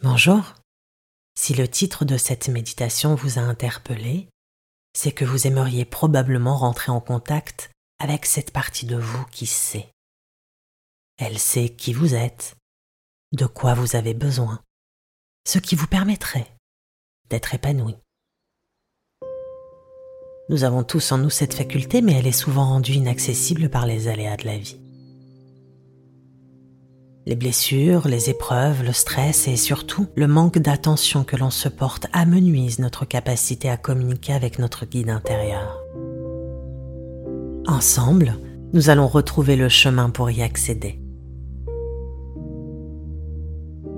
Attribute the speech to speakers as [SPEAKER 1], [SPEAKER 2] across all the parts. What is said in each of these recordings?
[SPEAKER 1] Bonjour. Si le titre de cette méditation vous a interpellé, c'est que vous aimeriez probablement rentrer en contact avec cette partie de vous qui sait. Elle sait qui vous êtes, de quoi vous avez besoin, ce qui vous permettrait d'être épanoui. Nous avons tous en nous cette faculté, mais elle est souvent rendue inaccessible par les aléas de la vie. Les blessures, les épreuves, le stress et surtout le manque d'attention que l'on se porte amenuisent notre capacité à communiquer avec notre guide intérieur. Ensemble, nous allons retrouver le chemin pour y accéder.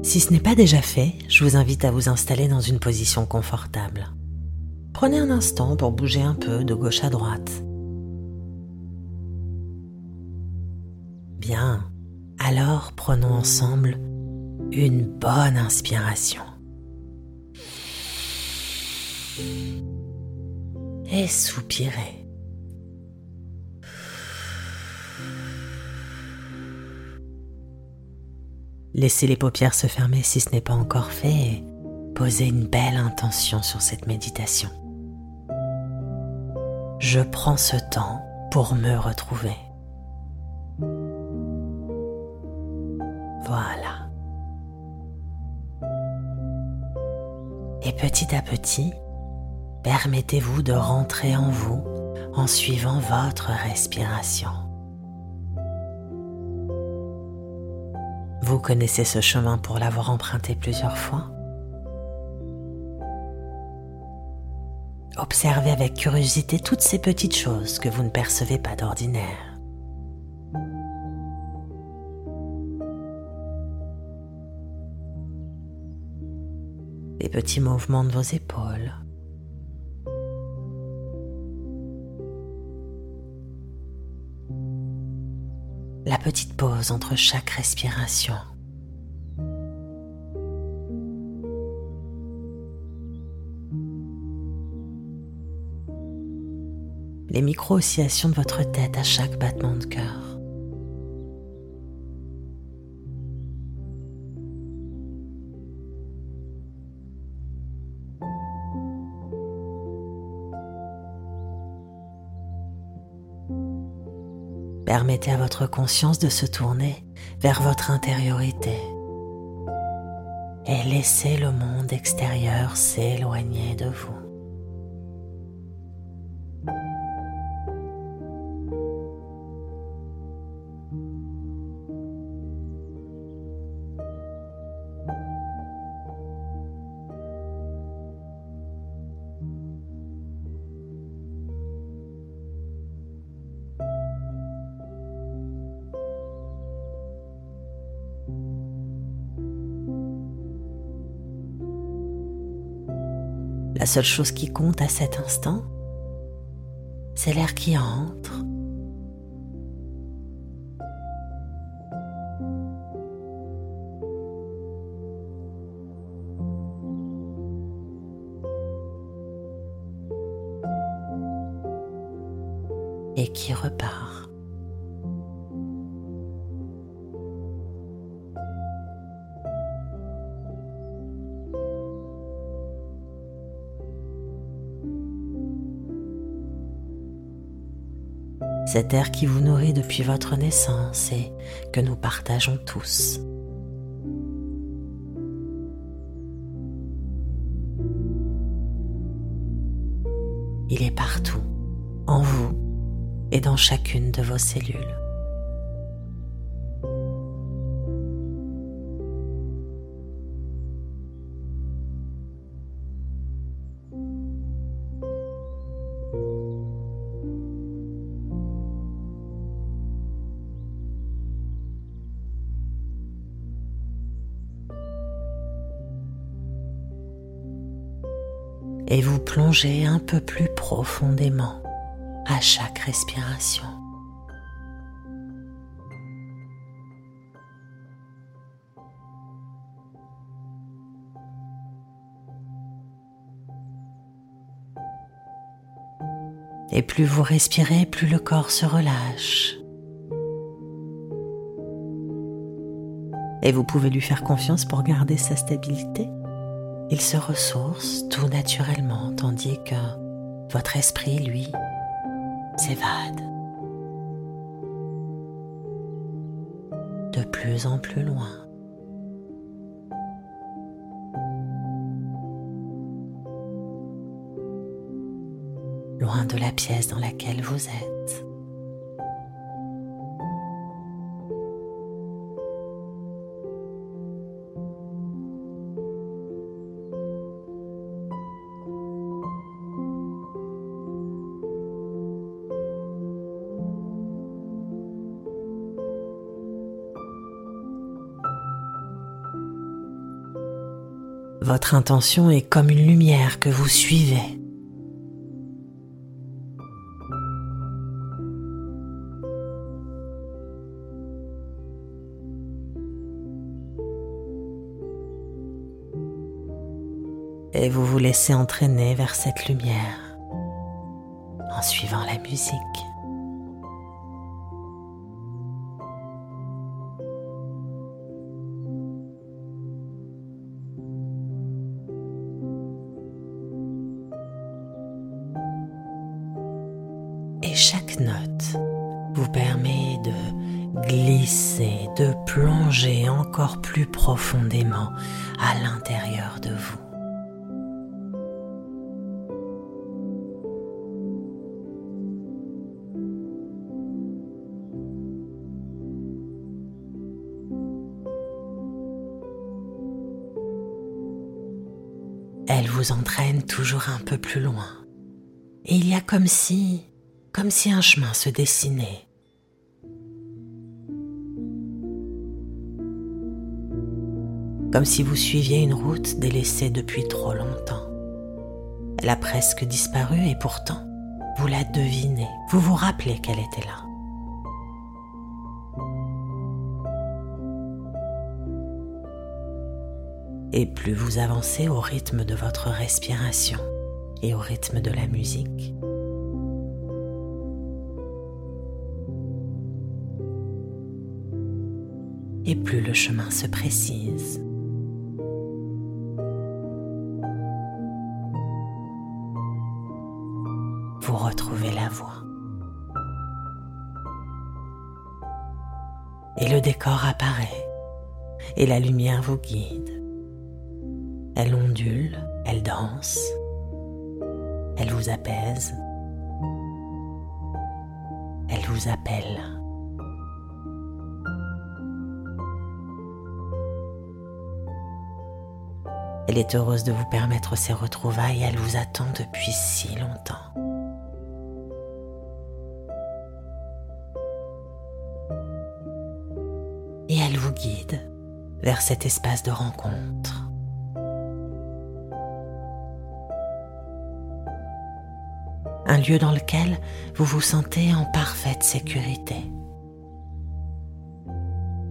[SPEAKER 1] Si ce n'est pas déjà fait, je vous invite à vous installer dans une position confortable. Prenez un instant pour bouger un peu de gauche à droite. Bien, alors prenons ensemble une bonne inspiration. Et soupirez. Laissez les paupières se fermer si ce n'est pas encore fait et posez une belle intention sur cette méditation. Je prends ce temps pour me retrouver. Voilà. Et petit à petit, permettez-vous de rentrer en vous en suivant votre respiration. Vous connaissez ce chemin pour l'avoir emprunté plusieurs fois? Observez avec curiosité toutes ces petites choses que vous ne percevez pas d'ordinaire. Petits mouvements de vos épaules. La petite pause entre chaque respiration. Les micro-oscillations de votre tête à chaque battement de cœur. Permettez à votre conscience de se tourner vers votre intériorité et laissez le monde extérieur s'éloigner de vous. La seule chose qui compte à cet instant, c'est l'air qui entre. Cet air qui vous nourrit depuis votre naissance et que nous partageons tous. Il est partout, en vous et dans chacune de vos cellules. Et vous plongez un peu plus profondément à chaque respiration. Et plus vous respirez, plus le corps se relâche. Et vous pouvez lui faire confiance pour garder sa stabilité. Il se ressource tout naturellement, tandis que votre esprit, lui, s'évade de plus en plus loin. Loin de la pièce dans laquelle vous êtes. Votre intention est comme une lumière que vous suivez. Et vous vous laissez entraîner vers cette lumière en suivant la musique. Et chaque note vous permet de glisser, de plonger encore plus profondément à l'intérieur de vous. Elle vous entraîne toujours un peu plus loin. Et il y a comme si comme si un chemin se dessinait. Comme si vous suiviez une route délaissée depuis trop longtemps. Elle a presque disparu et pourtant, vous la devinez, vous vous rappelez qu'elle était là. Et plus vous avancez au rythme de votre respiration et au rythme de la musique, et plus le chemin se précise. Vous retrouvez la voie. Et le décor apparaît et la lumière vous guide. Elle ondule, elle danse, elle vous apaise, elle vous appelle. Elle est heureuse de vous permettre ces retrouvailles, elle vous attend depuis si longtemps. Et elle vous guide vers cet espace de rencontre. Un lieu dans lequel vous vous sentez en parfaite sécurité.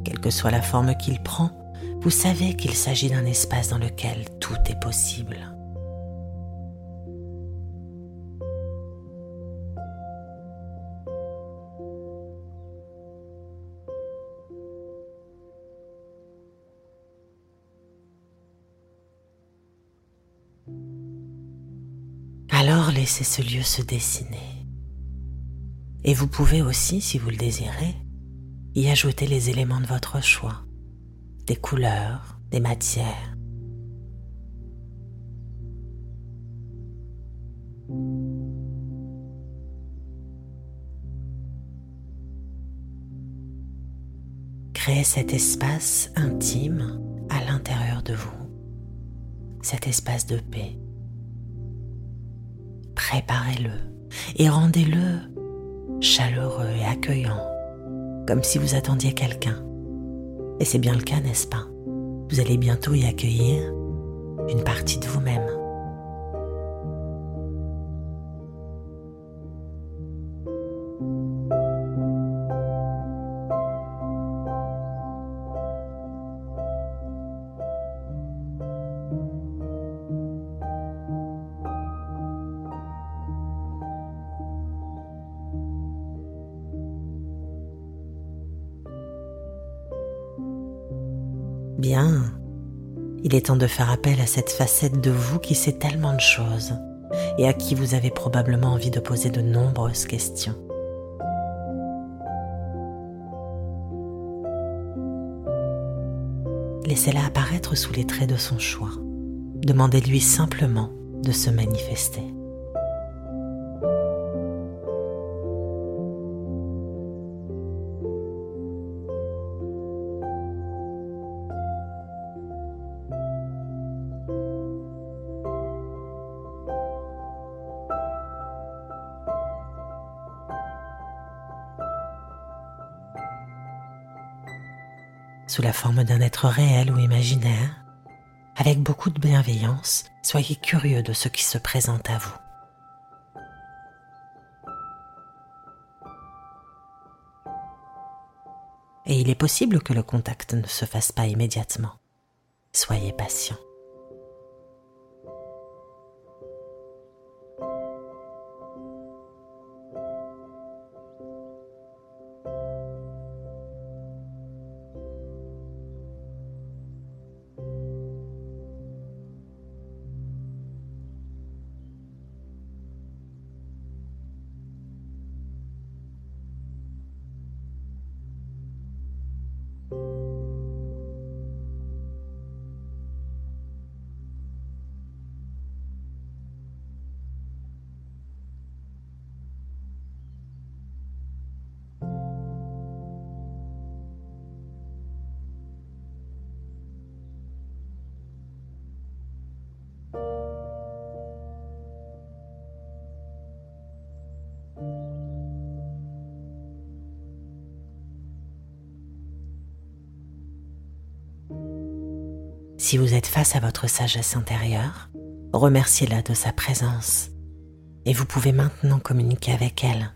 [SPEAKER 1] Quelle que soit la forme qu'il prend, vous savez qu'il s'agit d'un espace dans lequel tout est possible. Alors laissez ce lieu se dessiner. Et vous pouvez aussi, si vous le désirez, y ajouter les éléments de votre choix des couleurs, des matières. Créez cet espace intime à l'intérieur de vous, cet espace de paix. Préparez-le et rendez-le chaleureux et accueillant, comme si vous attendiez quelqu'un. Et c'est bien le cas, n'est-ce pas? Vous allez bientôt y accueillir une partie de vous-même. Il est temps de faire appel à cette facette de vous qui sait tellement de choses et à qui vous avez probablement envie de poser de nombreuses questions. Laissez-la apparaître sous les traits de son choix. Demandez-lui simplement de se manifester. Sous la forme d'un être réel ou imaginaire, avec beaucoup de bienveillance, soyez curieux de ce qui se présente à vous. Et il est possible que le contact ne se fasse pas immédiatement. Soyez patient. Si vous êtes face à votre sagesse intérieure, remerciez-la de sa présence et vous pouvez maintenant communiquer avec elle.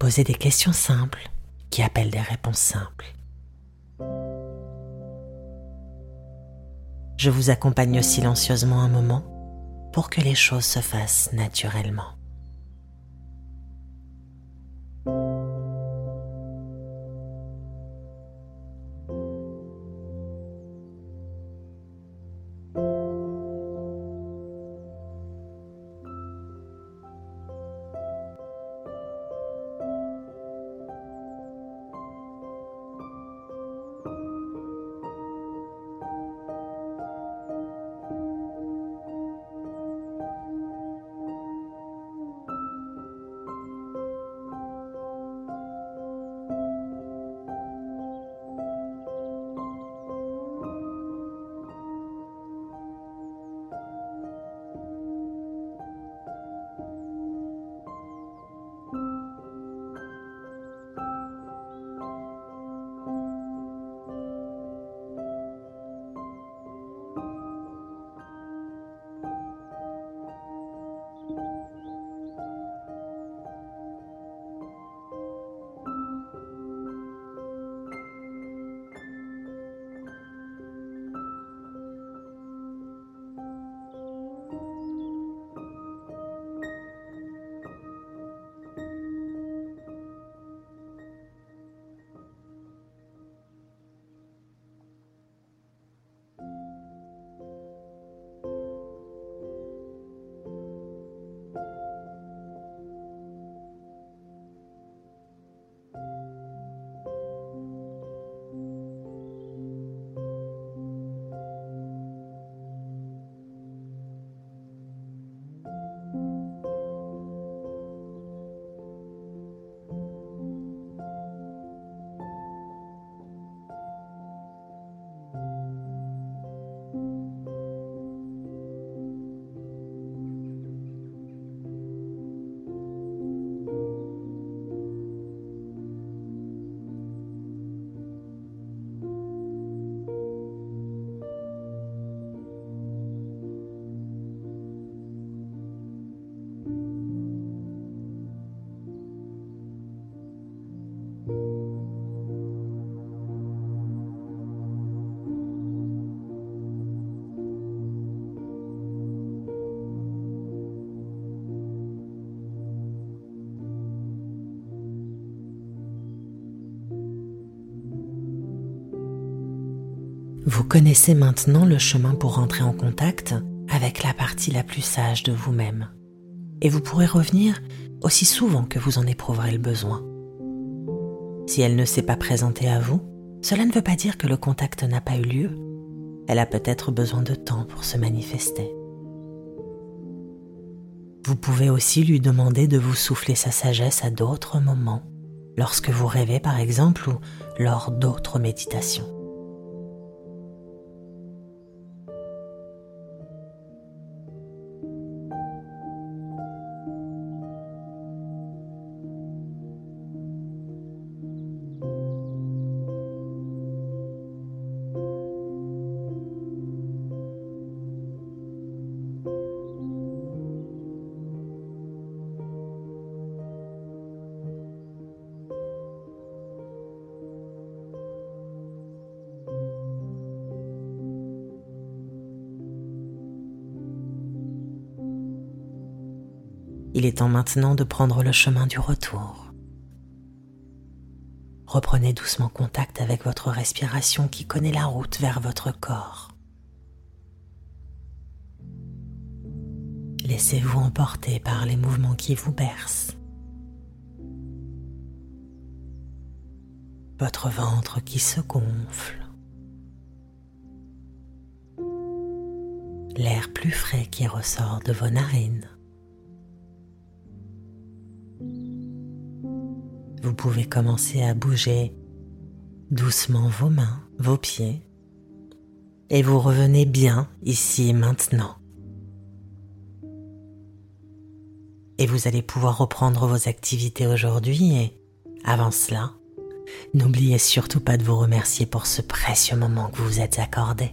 [SPEAKER 1] Posez des questions simples qui appellent des réponses simples. Je vous accompagne silencieusement un moment pour que les choses se fassent naturellement. Vous connaissez maintenant le chemin pour rentrer en contact avec la partie la plus sage de vous-même. Et vous pourrez revenir aussi souvent que vous en éprouverez le besoin. Si elle ne s'est pas présentée à vous, cela ne veut pas dire que le contact n'a pas eu lieu. Elle a peut-être besoin de temps pour se manifester. Vous pouvez aussi lui demander de vous souffler sa sagesse à d'autres moments, lorsque vous rêvez par exemple ou lors d'autres méditations. Il est temps maintenant de prendre le chemin du retour. Reprenez doucement contact avec votre respiration qui connaît la route vers votre corps. Laissez-vous emporter par les mouvements qui vous bercent. Votre ventre qui se gonfle. L'air plus frais qui ressort de vos narines. Vous pouvez commencer à bouger doucement vos mains, vos pieds, et vous revenez bien ici et maintenant. Et vous allez pouvoir reprendre vos activités aujourd'hui et avant cela, n'oubliez surtout pas de vous remercier pour ce précieux moment que vous vous êtes accordé.